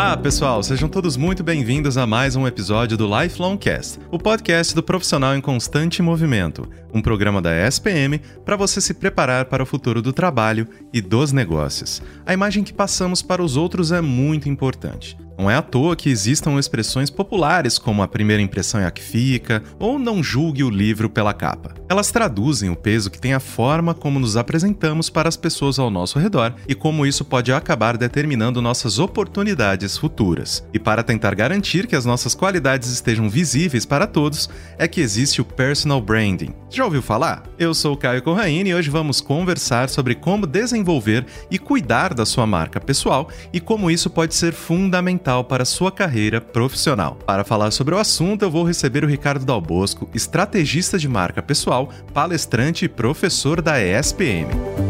Olá, pessoal! Sejam todos muito bem-vindos a mais um episódio do Lifelong Cast, o podcast do profissional em constante movimento, um programa da SPM para você se preparar para o futuro do trabalho e dos negócios. A imagem que passamos para os outros é muito importante. Não é à toa que existam expressões populares como a primeira impressão é a que fica ou não julgue o livro pela capa. Elas traduzem o peso que tem a forma como nos apresentamos para as pessoas ao nosso redor e como isso pode acabar determinando nossas oportunidades futuras. E para tentar garantir que as nossas qualidades estejam visíveis para todos, é que existe o personal branding. Já ouviu falar? Eu sou o Caio Corraine e hoje vamos conversar sobre como desenvolver e cuidar da sua marca pessoal e como isso pode ser fundamental fundamental para sua carreira profissional. Para falar sobre o assunto, eu vou receber o Ricardo Dalbosco, estrategista de marca pessoal, palestrante e professor da ESPM.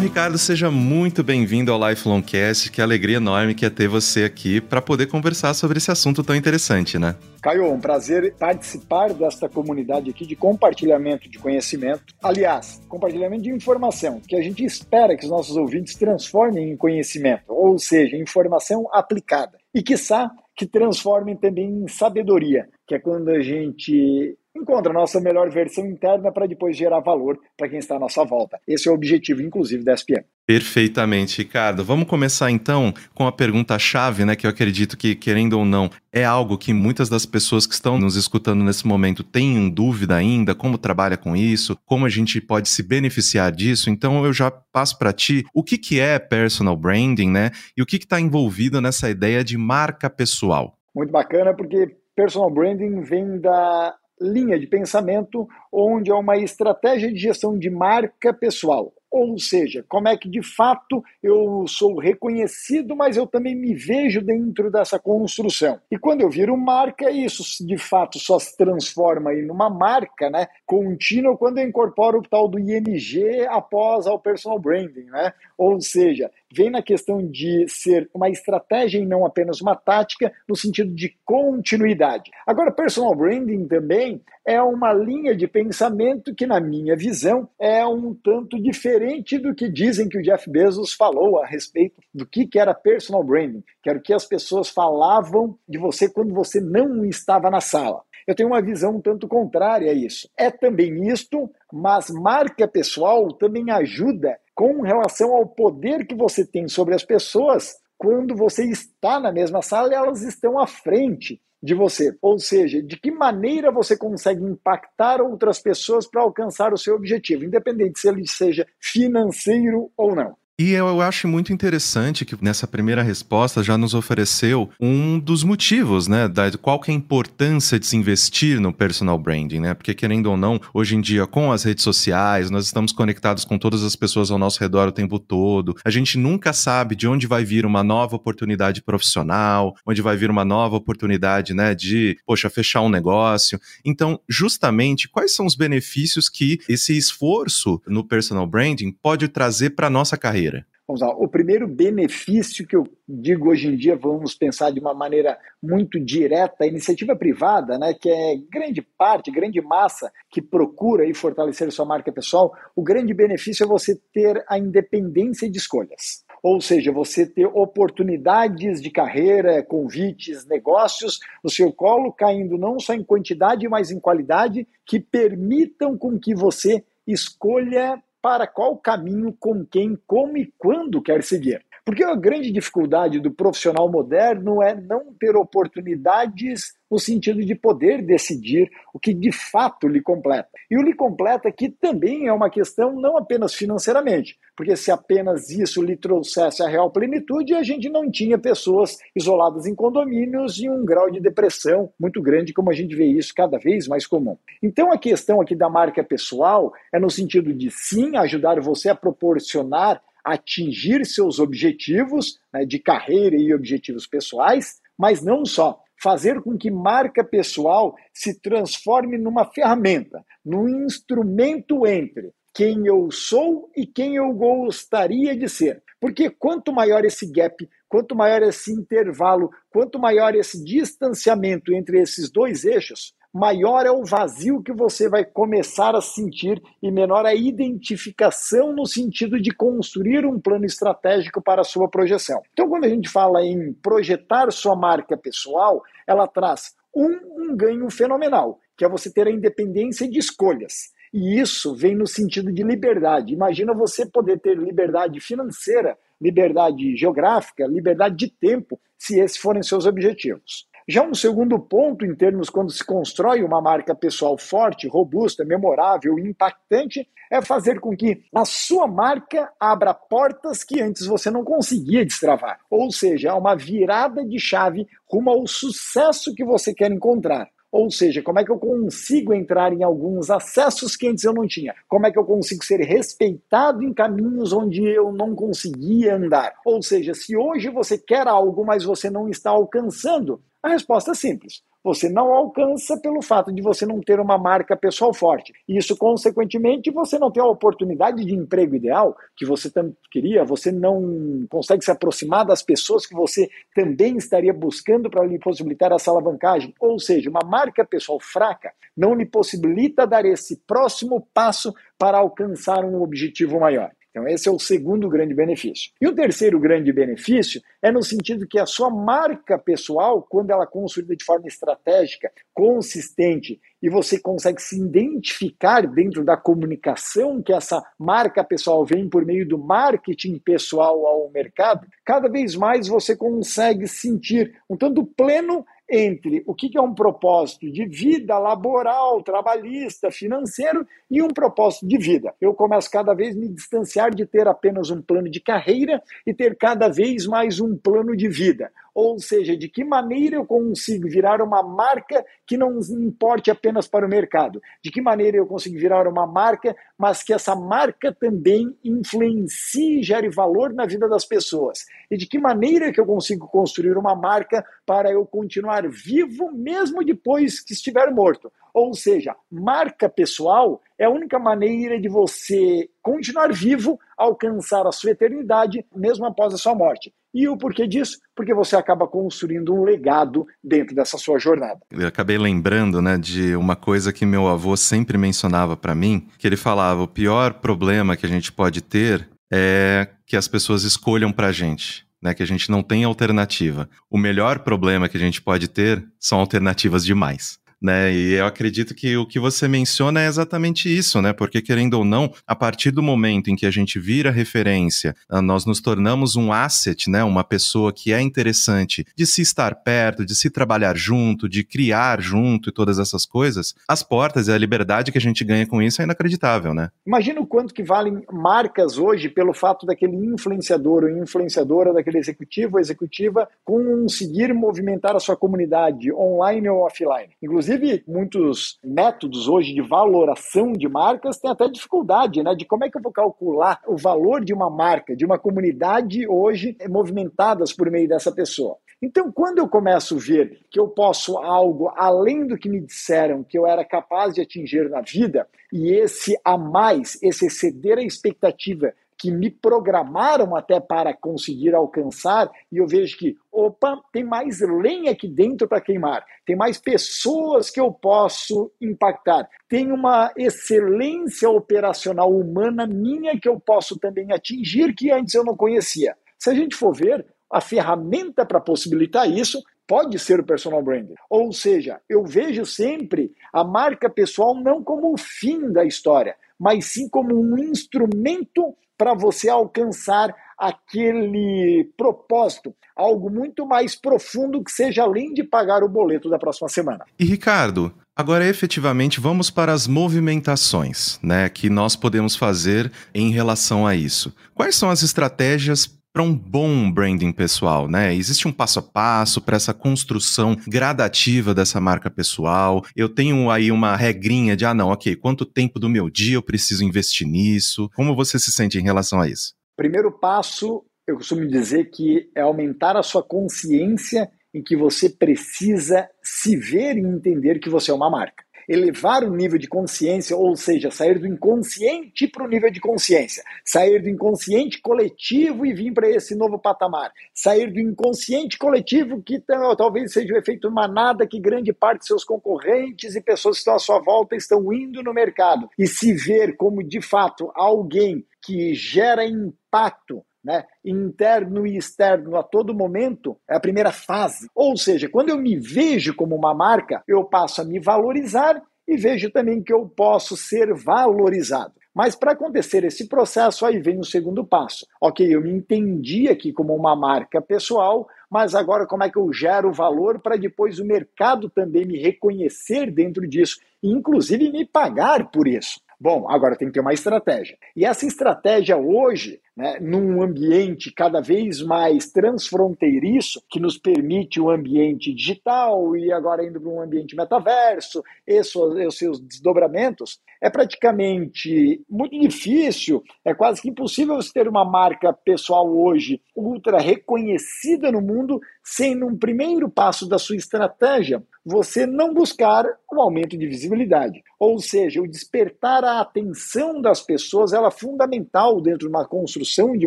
Ricardo, seja muito bem-vindo ao Lifelong Cast. Que alegria enorme que é ter você aqui para poder conversar sobre esse assunto tão interessante, né? Caio, um prazer participar desta comunidade aqui de compartilhamento de conhecimento. Aliás, compartilhamento de informação, que a gente espera que os nossos ouvintes transformem em conhecimento, ou seja, informação aplicada. E, quiçá, que transformem também em sabedoria, que é quando a gente encontra a nossa melhor versão interna para depois gerar valor para quem está à nossa volta. Esse é o objetivo, inclusive, da SPM. Perfeitamente, Ricardo. Vamos começar então com a pergunta-chave, né? Que eu acredito que, querendo ou não, é algo que muitas das pessoas que estão nos escutando nesse momento têm dúvida ainda, como trabalha com isso, como a gente pode se beneficiar disso. Então eu já passo para ti o que, que é personal branding, né? E o que está envolvido nessa ideia de marca pessoal. Muito bacana, porque personal branding vem da linha de pensamento onde é uma estratégia de gestão de marca pessoal. Ou seja, como é que de fato eu sou reconhecido, mas eu também me vejo dentro dessa construção. E quando eu viro marca, isso de fato só se transforma em uma marca né, contínua quando eu incorporo o tal do ING após ao personal branding. Né? Ou seja, vem na questão de ser uma estratégia e não apenas uma tática, no sentido de continuidade. Agora, personal branding também é uma linha de pensamento que, na minha visão, é um tanto diferente do que dizem que o Jeff Bezos falou a respeito do que, era personal branding, que era o que as pessoas falavam de você quando você não estava na sala. Eu tenho uma visão um tanto contrária a isso. É também isto, mas marca pessoal também ajuda com relação ao poder que você tem sobre as pessoas quando você está na mesma sala elas estão à frente de você. Ou seja, de que maneira você consegue impactar outras pessoas para alcançar o seu objetivo, independente se ele seja financeiro ou não. E eu acho muito interessante que nessa primeira resposta já nos ofereceu um dos motivos, né, da qual que é a importância de se investir no personal branding, né? Porque querendo ou não, hoje em dia com as redes sociais, nós estamos conectados com todas as pessoas ao nosso redor o tempo todo. A gente nunca sabe de onde vai vir uma nova oportunidade profissional, onde vai vir uma nova oportunidade, né, de, poxa, fechar um negócio. Então, justamente, quais são os benefícios que esse esforço no personal branding pode trazer para nossa carreira? Vamos lá. O primeiro benefício que eu digo hoje em dia, vamos pensar de uma maneira muito direta, a iniciativa privada, né, que é grande parte, grande massa que procura aí fortalecer sua marca pessoal, o grande benefício é você ter a independência de escolhas. Ou seja, você ter oportunidades de carreira, convites, negócios no seu colo, caindo não só em quantidade, mas em qualidade, que permitam com que você escolha para qual caminho, com quem, como e quando quer seguir. Porque a grande dificuldade do profissional moderno é não ter oportunidades no sentido de poder decidir o que de fato lhe completa. E o lhe completa aqui também é uma questão não apenas financeiramente, porque se apenas isso lhe trouxesse a real plenitude, a gente não tinha pessoas isoladas em condomínios e um grau de depressão muito grande, como a gente vê isso cada vez mais comum. Então a questão aqui da marca pessoal é no sentido de sim ajudar você a proporcionar atingir seus objetivos né, de carreira e objetivos pessoais, mas não só fazer com que marca pessoal se transforme numa ferramenta, num instrumento entre quem eu sou e quem eu gostaria de ser. Porque quanto maior esse gap, quanto maior esse intervalo, quanto maior esse distanciamento entre esses dois eixos, maior é o vazio que você vai começar a sentir e menor a identificação no sentido de construir um plano estratégico para a sua projeção. Então, quando a gente fala em projetar sua marca pessoal, ela traz um, um ganho fenomenal, que é você ter a independência de escolhas. E isso vem no sentido de liberdade. Imagina você poder ter liberdade financeira, liberdade geográfica, liberdade de tempo, se esses forem seus objetivos. Já um segundo ponto, em termos quando se constrói uma marca pessoal forte, robusta, memorável e impactante, é fazer com que a sua marca abra portas que antes você não conseguia destravar. Ou seja, é uma virada de chave rumo ao sucesso que você quer encontrar. Ou seja, como é que eu consigo entrar em alguns acessos que antes eu não tinha? Como é que eu consigo ser respeitado em caminhos onde eu não conseguia andar? Ou seja, se hoje você quer algo, mas você não está alcançando, a resposta é simples. Você não alcança pelo fato de você não ter uma marca pessoal forte. E isso, consequentemente, você não tem a oportunidade de emprego ideal que você tanto queria, você não consegue se aproximar das pessoas que você também estaria buscando para lhe possibilitar essa alavancagem. Ou seja, uma marca pessoal fraca não lhe possibilita dar esse próximo passo para alcançar um objetivo maior. Então, esse é o segundo grande benefício. E o terceiro grande benefício é no sentido que a sua marca pessoal, quando ela é construída de forma estratégica, consistente, e você consegue se identificar dentro da comunicação que essa marca pessoal vem por meio do marketing pessoal ao mercado, cada vez mais você consegue sentir um tanto pleno entre o que é um propósito de vida laboral, trabalhista, financeiro e um propósito de vida. Eu começo cada vez me distanciar de ter apenas um plano de carreira e ter cada vez mais um plano de vida. Ou seja, de que maneira eu consigo virar uma marca que não importe apenas para o mercado? De que maneira eu consigo virar uma marca, mas que essa marca também influencie e gere valor na vida das pessoas? E de que maneira que eu consigo construir uma marca para eu continuar vivo mesmo depois que estiver morto? Ou seja, marca pessoal é a única maneira de você continuar vivo, alcançar a sua eternidade, mesmo após a sua morte. E o porquê disso? Porque você acaba construindo um legado dentro dessa sua jornada. Eu acabei lembrando, né, de uma coisa que meu avô sempre mencionava para mim, que ele falava: o pior problema que a gente pode ter é que as pessoas escolham pra gente. Né, que a gente não tem alternativa. O melhor problema que a gente pode ter são alternativas demais né? E eu acredito que o que você menciona é exatamente isso, né? Porque querendo ou não, a partir do momento em que a gente vira referência, ah, nós nos tornamos um asset, né? Uma pessoa que é interessante de se estar perto, de se trabalhar junto, de criar junto e todas essas coisas. As portas e a liberdade que a gente ganha com isso é inacreditável, né? Imagina o quanto que valem marcas hoje pelo fato daquele influenciador ou influenciadora, daquele executivo ou executiva conseguir movimentar a sua comunidade online ou offline. Inclusive Inclusive, muitos métodos hoje de valoração de marcas têm até dificuldade, né? De como é que eu vou calcular o valor de uma marca, de uma comunidade hoje movimentadas por meio dessa pessoa. Então, quando eu começo a ver que eu posso algo além do que me disseram que eu era capaz de atingir na vida, e esse a mais, esse exceder a expectativa que me programaram até para conseguir alcançar, e eu vejo que, opa, tem mais lenha aqui dentro para queimar, tem mais pessoas que eu posso impactar, tem uma excelência operacional humana minha que eu posso também atingir que antes eu não conhecia. Se a gente for ver, a ferramenta para possibilitar isso pode ser o personal branding. Ou seja, eu vejo sempre a marca pessoal não como o fim da história, mas sim como um instrumento para você alcançar aquele propósito, algo muito mais profundo que seja além de pagar o boleto da próxima semana. E Ricardo, Agora, efetivamente, vamos para as movimentações né, que nós podemos fazer em relação a isso. Quais são as estratégias para um bom branding pessoal, né? Existe um passo a passo para essa construção gradativa dessa marca pessoal. Eu tenho aí uma regrinha de, ah, não, ok, quanto tempo do meu dia eu preciso investir nisso? Como você se sente em relação a isso? Primeiro passo, eu costumo dizer que é aumentar a sua consciência em que você precisa se ver e entender que você é uma marca. Elevar o nível de consciência, ou seja, sair do inconsciente para o nível de consciência, sair do inconsciente coletivo e vir para esse novo patamar, sair do inconsciente coletivo que talvez seja o efeito manada que grande parte de seus concorrentes e pessoas que estão à sua volta estão indo no mercado. E se ver como de fato alguém que gera impacto né, interno e externo a todo momento, é a primeira fase. Ou seja, quando eu me vejo como uma marca, eu passo a me valorizar e vejo também que eu posso ser valorizado. Mas para acontecer esse processo, aí vem o segundo passo. Ok, eu me entendi aqui como uma marca pessoal, mas agora como é que eu gero valor para depois o mercado também me reconhecer dentro disso, e inclusive me pagar por isso? Bom, agora tem que ter uma estratégia. E essa estratégia hoje, né, num ambiente cada vez mais transfronteiriço, que nos permite o um ambiente digital e agora indo para um ambiente metaverso, e os seus desdobramentos, é praticamente muito difícil, é quase que impossível você ter uma marca pessoal hoje ultra reconhecida no mundo sem, num primeiro passo da sua estratégia, você não buscar um aumento de visibilidade. Ou seja, o despertar a atenção das pessoas ela é fundamental dentro de uma construção de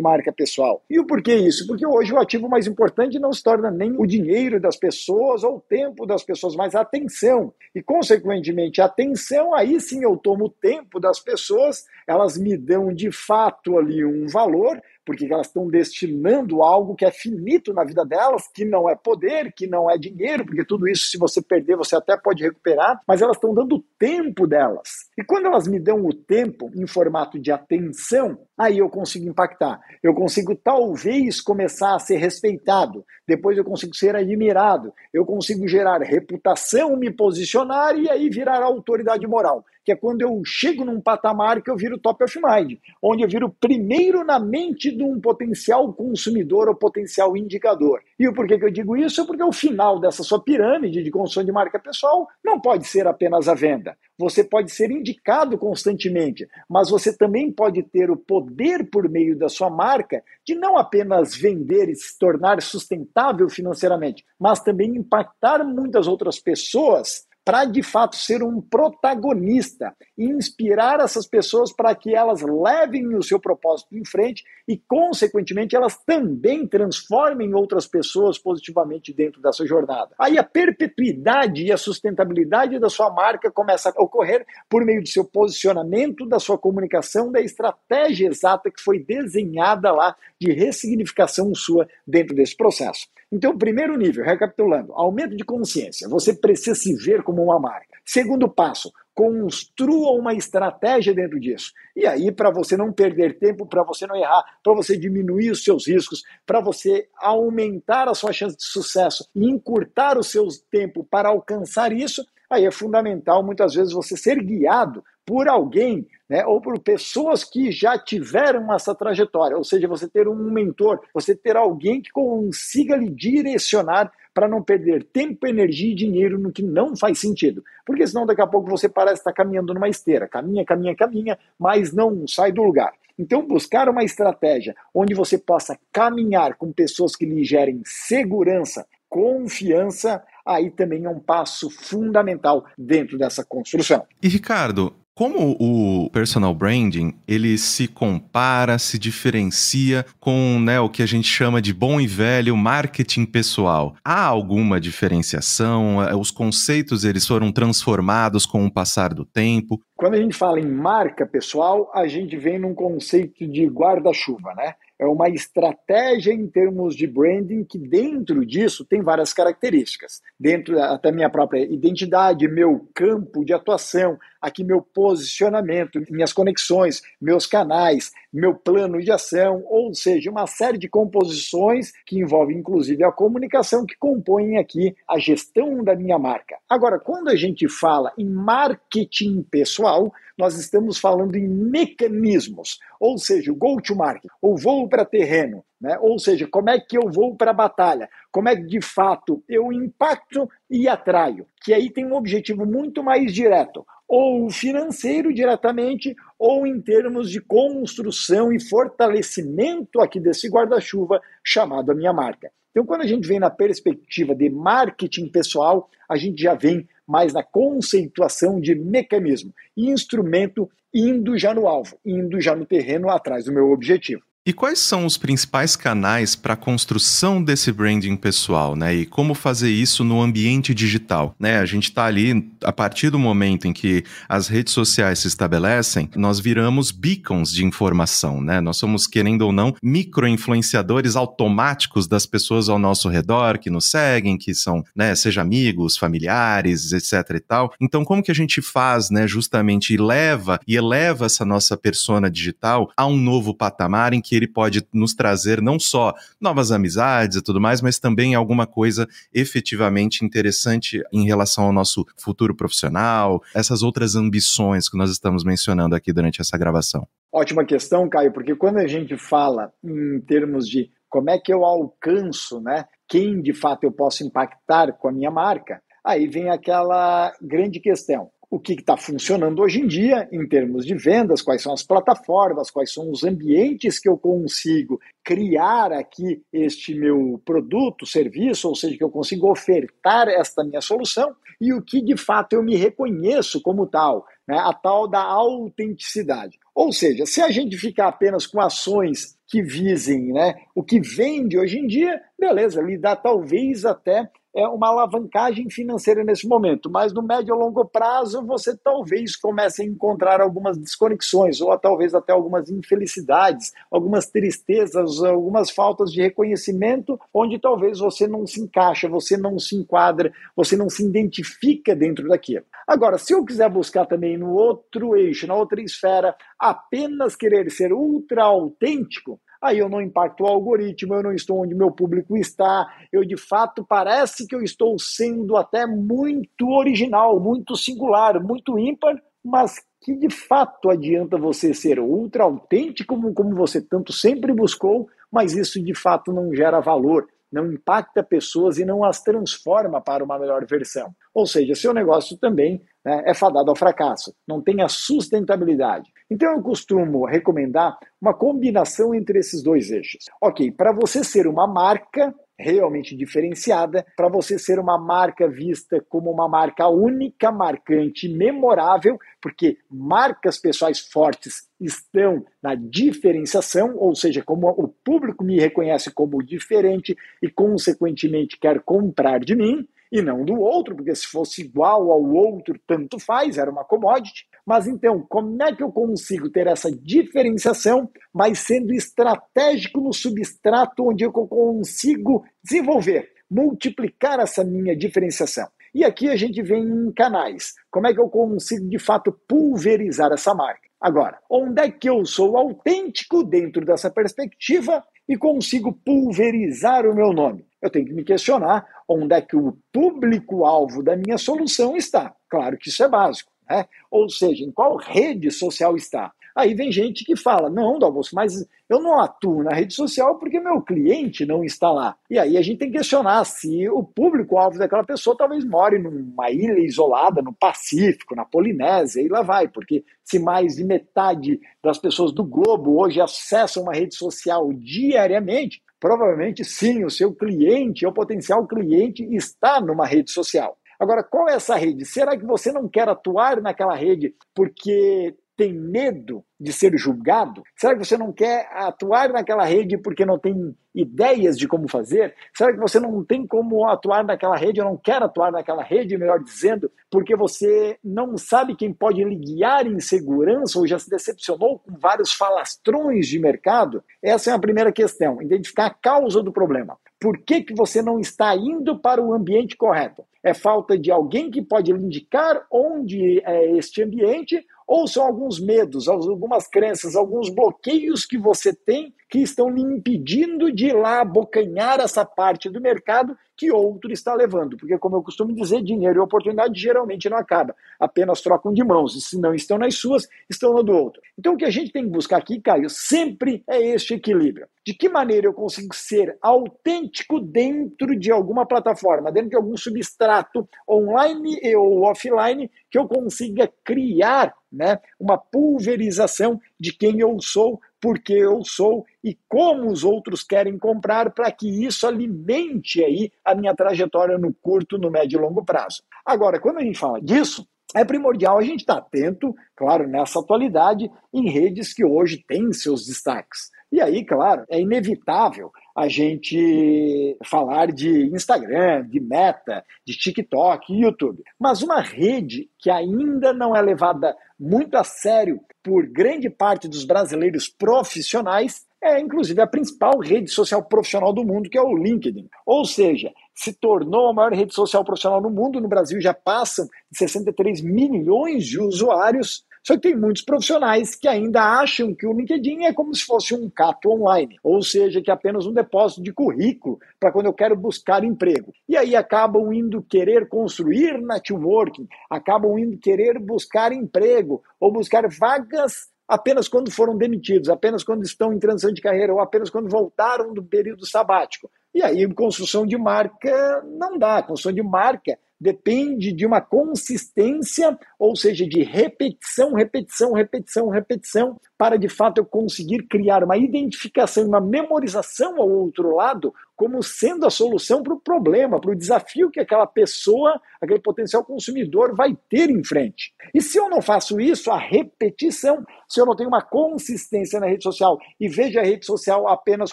marca pessoal. E o porquê isso? Porque hoje o ativo mais importante não se torna nem o dinheiro das pessoas ou o tempo das pessoas, mas a atenção. E, consequentemente, a atenção, aí sim eu tomo o tempo das pessoas, elas me dão de fato ali um valor porque elas estão destinando algo que é finito na vida delas, que não é poder, que não é dinheiro, porque tudo isso, se você perder, você até pode recuperar, mas elas estão dando o tempo delas. E quando elas me dão o tempo em formato de atenção, aí eu consigo impactar. Eu consigo talvez começar a ser respeitado, depois eu consigo ser admirado, eu consigo gerar reputação, me posicionar e aí virar autoridade moral que é quando eu chego num patamar que eu viro top of mind, onde eu viro primeiro na mente de um potencial consumidor ou potencial indicador. E o porquê que eu digo isso é porque o final dessa sua pirâmide de construção de marca pessoal não pode ser apenas a venda. Você pode ser indicado constantemente, mas você também pode ter o poder por meio da sua marca de não apenas vender e se tornar sustentável financeiramente, mas também impactar muitas outras pessoas para de fato ser um protagonista e inspirar essas pessoas para que elas levem o seu propósito em frente e, consequentemente, elas também transformem outras pessoas positivamente dentro dessa jornada. Aí a perpetuidade e a sustentabilidade da sua marca começa a ocorrer por meio do seu posicionamento, da sua comunicação, da estratégia exata que foi desenhada lá de ressignificação sua dentro desse processo. Então, primeiro nível, recapitulando, aumento de consciência. Você precisa se ver como uma marca. Segundo passo, construa uma estratégia dentro disso. E aí, para você não perder tempo, para você não errar, para você diminuir os seus riscos, para você aumentar a sua chance de sucesso e encurtar o seu tempo para alcançar isso, aí é fundamental muitas vezes você ser guiado por alguém né, ou por pessoas que já tiveram essa trajetória, ou seja, você ter um mentor, você ter alguém que consiga lhe direcionar para não perder tempo, energia e dinheiro no que não faz sentido. Porque senão daqui a pouco você parece estar caminhando numa esteira, caminha, caminha, caminha, mas não sai do lugar. Então, buscar uma estratégia onde você possa caminhar com pessoas que lhe gerem segurança, confiança, aí também é um passo fundamental dentro dessa construção. E Ricardo, como o personal branding ele se compara, se diferencia com né, o que a gente chama de bom e velho marketing pessoal? Há alguma diferenciação? É, os conceitos eles foram transformados com o passar do tempo? Quando a gente fala em marca pessoal, a gente vem num conceito de guarda-chuva, né? É uma estratégia em termos de branding que dentro disso tem várias características. Dentro até minha própria identidade, meu campo de atuação, aqui meu posicionamento, minhas conexões, meus canais, meu plano de ação, ou seja, uma série de composições que envolvem inclusive a comunicação que compõem aqui a gestão da minha marca. Agora, quando a gente fala em marketing pessoal, nós estamos falando em mecanismos, ou seja, o go-to-market, ou voo para terreno, né? ou seja, como é que eu vou para a batalha, como é que de fato eu impacto e atraio, que aí tem um objetivo muito mais direto, ou financeiro diretamente, ou em termos de construção e fortalecimento aqui desse guarda-chuva chamado a minha marca. Então, quando a gente vem na perspectiva de marketing pessoal, a gente já vem mais na conceituação de mecanismo instrumento indo já no alvo, indo já no terreno atrás do meu objetivo. E quais são os principais canais para a construção desse branding pessoal, né? E como fazer isso no ambiente digital, né? A gente está ali a partir do momento em que as redes sociais se estabelecem, nós viramos beacons de informação, né? Nós somos querendo ou não micro-influenciadores automáticos das pessoas ao nosso redor que nos seguem, que são, né, seja amigos, familiares, etc e tal. Então, como que a gente faz, né, justamente leva e eleva essa nossa persona digital a um novo patamar em que que ele pode nos trazer não só novas amizades e tudo mais, mas também alguma coisa efetivamente interessante em relação ao nosso futuro profissional, essas outras ambições que nós estamos mencionando aqui durante essa gravação. Ótima questão, Caio, porque quando a gente fala em termos de como é que eu alcanço, né, quem de fato eu posso impactar com a minha marca, aí vem aquela grande questão o que está funcionando hoje em dia em termos de vendas, quais são as plataformas, quais são os ambientes que eu consigo criar aqui este meu produto, serviço, ou seja, que eu consigo ofertar esta minha solução e o que de fato eu me reconheço como tal, né? a tal da autenticidade. Ou seja, se a gente ficar apenas com ações que visem né, o que vende hoje em dia, beleza, lhe dá talvez até é uma alavancagem financeira nesse momento, mas no médio e longo prazo você talvez comece a encontrar algumas desconexões, ou talvez até algumas infelicidades, algumas tristezas, algumas faltas de reconhecimento, onde talvez você não se encaixa, você não se enquadra, você não se identifica dentro daquilo. Agora, se eu quiser buscar também no outro eixo, na outra esfera, apenas querer ser ultra autêntico, aí eu não impacto o algoritmo, eu não estou onde meu público está, eu de fato parece que eu estou sendo até muito original, muito singular, muito ímpar, mas que de fato adianta você ser ultra autêntico como, você tanto sempre buscou, mas isso de fato não gera valor, não impacta pessoas e não as transforma para uma melhor versão. Ou seja, seu negócio também né, é fadado ao fracasso, não tem a sustentabilidade. Então eu costumo recomendar uma combinação entre esses dois eixos. Ok, para você ser uma marca realmente diferenciada, para você ser uma marca vista como uma marca única, marcante, memorável, porque marcas pessoais fortes estão na diferenciação, ou seja, como o público me reconhece como diferente e, consequentemente, quer comprar de mim e não do outro, porque se fosse igual ao outro, tanto faz, era uma commodity. Mas então, como é que eu consigo ter essa diferenciação, mas sendo estratégico no substrato onde eu consigo desenvolver, multiplicar essa minha diferenciação? E aqui a gente vem em canais. Como é que eu consigo de fato pulverizar essa marca? Agora, onde é que eu sou autêntico dentro dessa perspectiva e consigo pulverizar o meu nome? Eu tenho que me questionar onde é que o público-alvo da minha solução está. Claro que isso é básico. Né? Ou seja, em qual rede social está? Aí vem gente que fala: não, Dalmoço, mas eu não atuo na rede social porque meu cliente não está lá. E aí a gente tem que questionar se o público-alvo daquela pessoa talvez more numa ilha isolada, no Pacífico, na Polinésia, e lá vai, porque se mais de metade das pessoas do globo hoje acessam uma rede social diariamente, provavelmente sim, o seu cliente, o potencial cliente, está numa rede social. Agora, qual é essa rede? Será que você não quer atuar naquela rede porque tem medo de ser julgado? Será que você não quer atuar naquela rede porque não tem ideias de como fazer? Será que você não tem como atuar naquela rede ou não quer atuar naquela rede, melhor dizendo, porque você não sabe quem pode lhe guiar em segurança ou já se decepcionou com vários falastrões de mercado? Essa é a primeira questão, identificar a causa do problema. Por que, que você não está indo para o ambiente correto? É falta de alguém que pode lhe indicar onde é este ambiente ou são alguns medos, algumas crenças, alguns bloqueios que você tem que estão lhe impedindo de ir lá abocanhar essa parte do mercado que outro está levando. Porque, como eu costumo dizer, dinheiro e oportunidade geralmente não acaba, apenas trocam de mãos. E se não estão nas suas, estão no do outro. Então, o que a gente tem que buscar aqui, Caio, sempre é este equilíbrio. De que maneira eu consigo ser autêntico dentro de alguma plataforma, dentro de algum substrato online ou offline, que eu consiga criar né, uma pulverização de quem eu sou porque eu sou e como os outros querem comprar para que isso alimente aí a minha trajetória no curto, no médio e longo prazo. Agora, quando a gente fala disso, é primordial a gente estar atento, claro, nessa atualidade, em redes que hoje têm seus destaques. E aí, claro, é inevitável a gente falar de Instagram, de Meta, de TikTok YouTube. Mas uma rede que ainda não é levada muito a sério por grande parte dos brasileiros profissionais é inclusive a principal rede social profissional do mundo, que é o LinkedIn. Ou seja, se tornou a maior rede social profissional no mundo. No Brasil já passam de 63 milhões de usuários. Só que tem muitos profissionais que ainda acham que o LinkedIn é como se fosse um cato online, ou seja, que é apenas um depósito de currículo para quando eu quero buscar emprego. E aí acabam indo querer construir networking, acabam indo querer buscar emprego ou buscar vagas apenas quando foram demitidos, apenas quando estão em transição de carreira ou apenas quando voltaram do período sabático. E aí, construção de marca não dá. Construção de marca depende de uma consistência, ou seja, de repetição, repetição, repetição, repetição, para de fato eu conseguir criar uma identificação, uma memorização ao outro lado, como sendo a solução para o problema, para o desafio que aquela pessoa, aquele potencial consumidor vai ter em frente. E se eu não faço isso, a repetição, se eu não tenho uma consistência na rede social e vejo a rede social apenas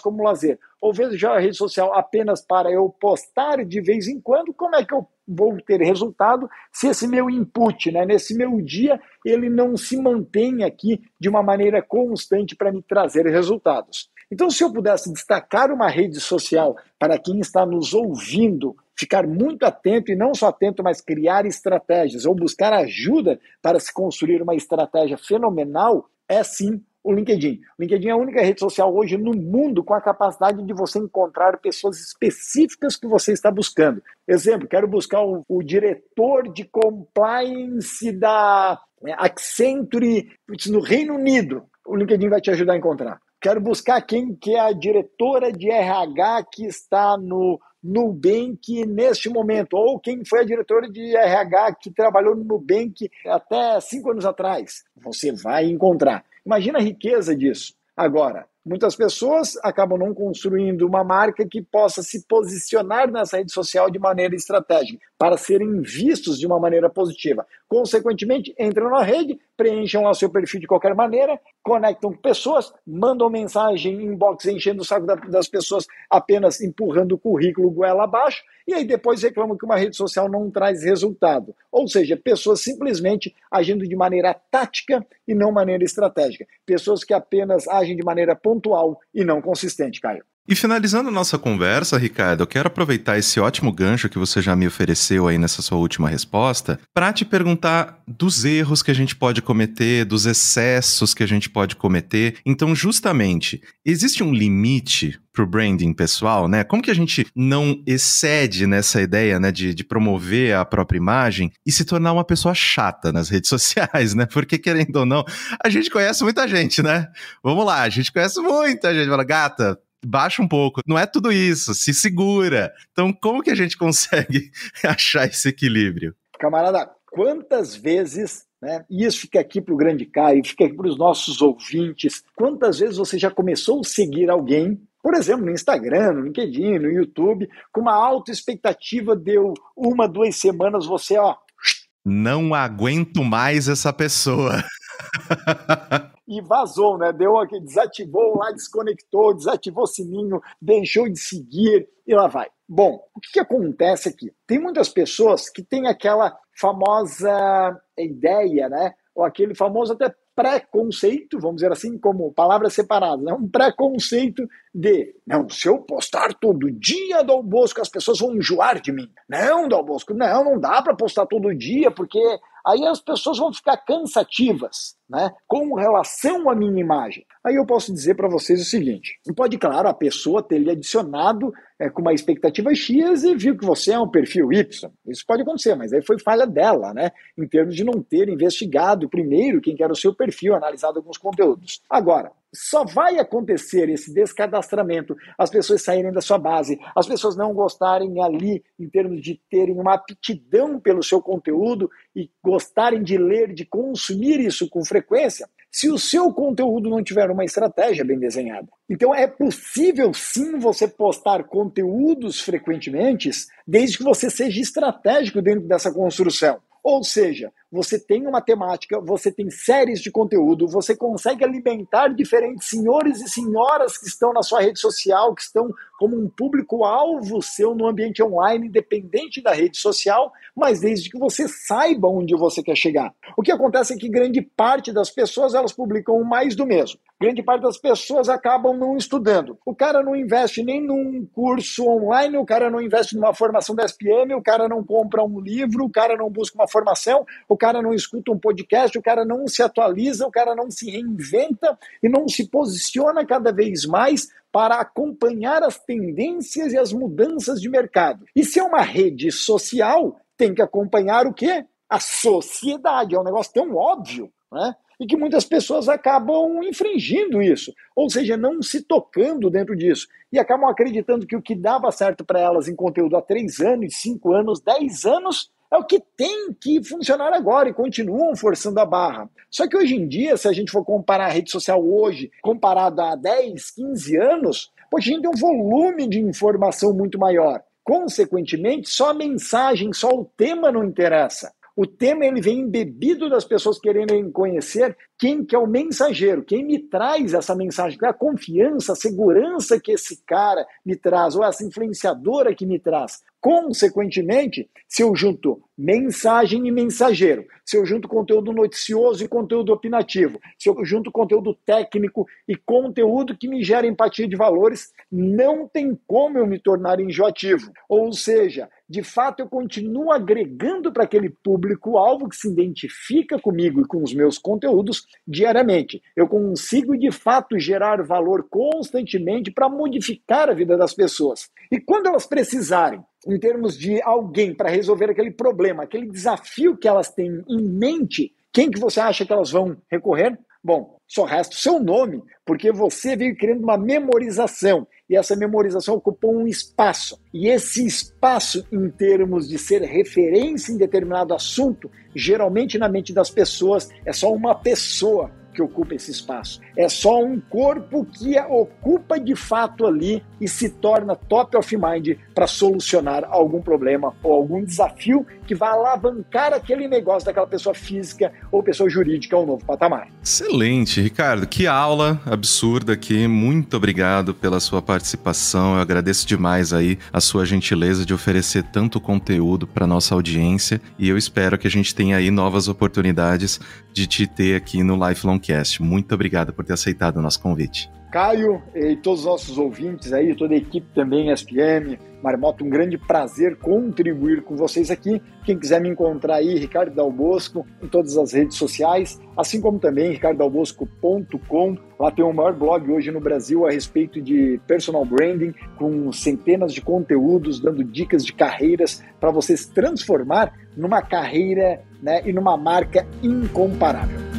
como lazer, ou vejo a rede social apenas para eu postar de vez em quando, como é que eu vou ter resultado se esse meu input, né, nesse meu dia, ele não se mantém aqui de uma maneira constante para me trazer resultados. Então, se eu pudesse destacar uma rede social para quem está nos ouvindo, ficar muito atento e não só atento, mas criar estratégias ou buscar ajuda para se construir uma estratégia fenomenal, é sim o LinkedIn. O LinkedIn é a única rede social hoje no mundo com a capacidade de você encontrar pessoas específicas que você está buscando. Exemplo, quero buscar o, o diretor de compliance da né, Accenture no Reino Unido. O LinkedIn vai te ajudar a encontrar. Quero buscar quem que é a diretora de RH que está no Nubank neste momento, ou quem foi a diretora de RH que trabalhou no Nubank até cinco anos atrás. Você vai encontrar. Imagina a riqueza disso. Agora, muitas pessoas acabam não construindo uma marca que possa se posicionar nessa rede social de maneira estratégica, para serem vistos de uma maneira positiva. Consequentemente, entram na rede, preencham lá seu perfil de qualquer maneira, conectam com pessoas, mandam mensagem inbox enchendo o saco das pessoas, apenas empurrando o currículo goela abaixo, e aí depois reclamam que uma rede social não traz resultado. Ou seja, pessoas simplesmente agindo de maneira tática e não maneira estratégica. Pessoas que apenas agem de maneira pontual e não consistente, Caio. E finalizando nossa conversa, Ricardo, eu quero aproveitar esse ótimo gancho que você já me ofereceu aí nessa sua última resposta, para te perguntar dos erros que a gente pode cometer, dos excessos que a gente pode cometer. Então, justamente, existe um limite pro branding pessoal, né? Como que a gente não excede nessa ideia, né, de, de promover a própria imagem e se tornar uma pessoa chata nas redes sociais, né? Porque, querendo ou não, a gente conhece muita gente, né? Vamos lá, a gente conhece muita gente. Fala, gata, baixa um pouco. Não é tudo isso, se segura. Então, como que a gente consegue achar esse equilíbrio? Camarada, quantas vezes, né? E isso fica aqui para o grande Caio, fica aqui para os nossos ouvintes. Quantas vezes você já começou a seguir alguém, por exemplo, no Instagram, no LinkedIn, no YouTube, com uma alta expectativa, deu uma, duas semanas, você, ó. Não aguento mais essa pessoa. e vazou, né? Deu aqui, desativou lá, desconectou, desativou o sininho, deixou de seguir e lá vai. Bom, o que, que acontece aqui? Tem muitas pessoas que têm aquela famosa ideia, né? Ou aquele famoso até preconceito, vamos dizer assim, como palavras separadas, né? um preconceito de, não, se eu postar todo dia do almoço, as pessoas vão enjoar de mim. Não, do almoço, não, não dá para postar todo dia, porque aí as pessoas vão ficar cansativas, né, com relação à minha imagem. Aí eu posso dizer para vocês o seguinte: pode, claro, a pessoa ter lhe adicionado é, com uma expectativa X e viu que você é um perfil Y. Isso pode acontecer, mas aí foi falha dela, né, em termos de não ter investigado primeiro quem era o seu perfil, analisado alguns conteúdos. Agora, só vai acontecer esse descadastramento, as pessoas saírem da sua base, as pessoas não gostarem ali, em termos de terem uma aptidão pelo seu conteúdo e gostarem de ler, de consumir isso com frequência, se o seu conteúdo não tiver uma estratégia bem desenhada. Então é possível sim você postar conteúdos frequentemente, desde que você seja estratégico dentro dessa construção. Ou seja, você tem uma temática, você tem séries de conteúdo, você consegue alimentar diferentes senhores e senhoras que estão na sua rede social, que estão como um público-alvo seu no ambiente online, independente da rede social, mas desde que você saiba onde você quer chegar. O que acontece é que grande parte das pessoas elas publicam mais do mesmo. Grande parte das pessoas acabam não estudando. O cara não investe nem num curso online, o cara não investe numa formação da SPM, o cara não compra um livro, o cara não busca uma formação, o cara não escuta um podcast, o cara não se atualiza, o cara não se reinventa e não se posiciona cada vez mais para acompanhar as tendências e as mudanças de mercado. E se é uma rede social, tem que acompanhar o quê? A sociedade. É um negócio tão óbvio, né? e que muitas pessoas acabam infringindo isso, ou seja, não se tocando dentro disso, e acabam acreditando que o que dava certo para elas em conteúdo há três anos, cinco anos, dez anos, é o que tem que funcionar agora e continuam forçando a barra. Só que hoje em dia, se a gente for comparar a rede social hoje, comparado a 10, 15 anos, poxa, a gente tem um volume de informação muito maior. Consequentemente, só a mensagem, só o tema não interessa. O tema ele vem embebido das pessoas querendo conhecer quem que é o mensageiro, quem me traz essa mensagem, é a confiança, a segurança que esse cara me traz, ou essa influenciadora que me traz. Consequentemente, se eu junto mensagem e mensageiro, se eu junto conteúdo noticioso e conteúdo opinativo, se eu junto conteúdo técnico e conteúdo que me gera empatia de valores, não tem como eu me tornar enjoativo. Ou seja, de fato eu continuo agregando para aquele público-alvo que se identifica comigo e com os meus conteúdos diariamente. Eu consigo de fato gerar valor constantemente para modificar a vida das pessoas. E quando elas precisarem em termos de alguém para resolver aquele problema, aquele desafio que elas têm em mente, quem que você acha que elas vão recorrer? Bom, só resta o seu nome, porque você veio criando uma memorização e essa memorização ocupou um espaço. E esse espaço, em termos de ser referência em determinado assunto, geralmente na mente das pessoas é só uma pessoa que ocupa esse espaço. É só um corpo que ocupa de fato ali e se torna top of mind para solucionar algum problema ou algum desafio que vai alavancar aquele negócio daquela pessoa física ou pessoa jurídica ao novo patamar. Excelente, Ricardo. Que aula absurda aqui. Muito obrigado pela sua participação. Eu agradeço demais aí a sua gentileza de oferecer tanto conteúdo para nossa audiência e eu espero que a gente tenha aí novas oportunidades de te ter aqui no Lifelong Cast. Muito obrigado por ter aceitado o nosso convite. Caio e todos os nossos ouvintes aí, toda a equipe também, SPM, Marmota, um grande prazer contribuir com vocês aqui. Quem quiser me encontrar aí, Ricardo Dalbosco, em todas as redes sociais, assim como também ricardodalbosco.com. Lá tem o maior blog hoje no Brasil a respeito de personal branding, com centenas de conteúdos, dando dicas de carreiras para você se transformar numa carreira né, e numa marca incomparável.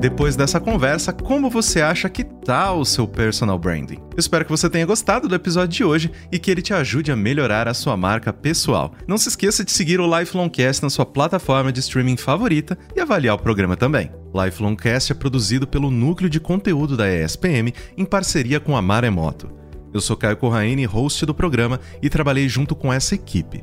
Depois dessa conversa, como você acha que tá o seu personal branding? Espero que você tenha gostado do episódio de hoje e que ele te ajude a melhorar a sua marca pessoal. Não se esqueça de seguir o Lifelongcast na sua plataforma de streaming favorita e avaliar o programa também. Lifelongcast é produzido pelo Núcleo de Conteúdo da ESPM em parceria com a Maremoto. Eu sou Caio Corraine, host do programa, e trabalhei junto com essa equipe.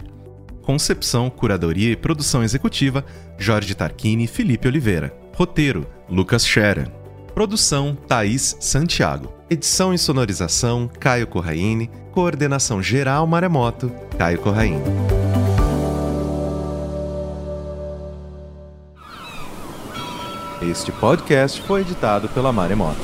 Concepção, curadoria e produção executiva, Jorge Tarquini e Felipe Oliveira. Roteiro: Lucas Scherer. Produção: Thaís Santiago. Edição e sonorização: Caio Corraine. Coordenação geral Maremoto: Caio Corraine. Este podcast foi editado pela Maremoto.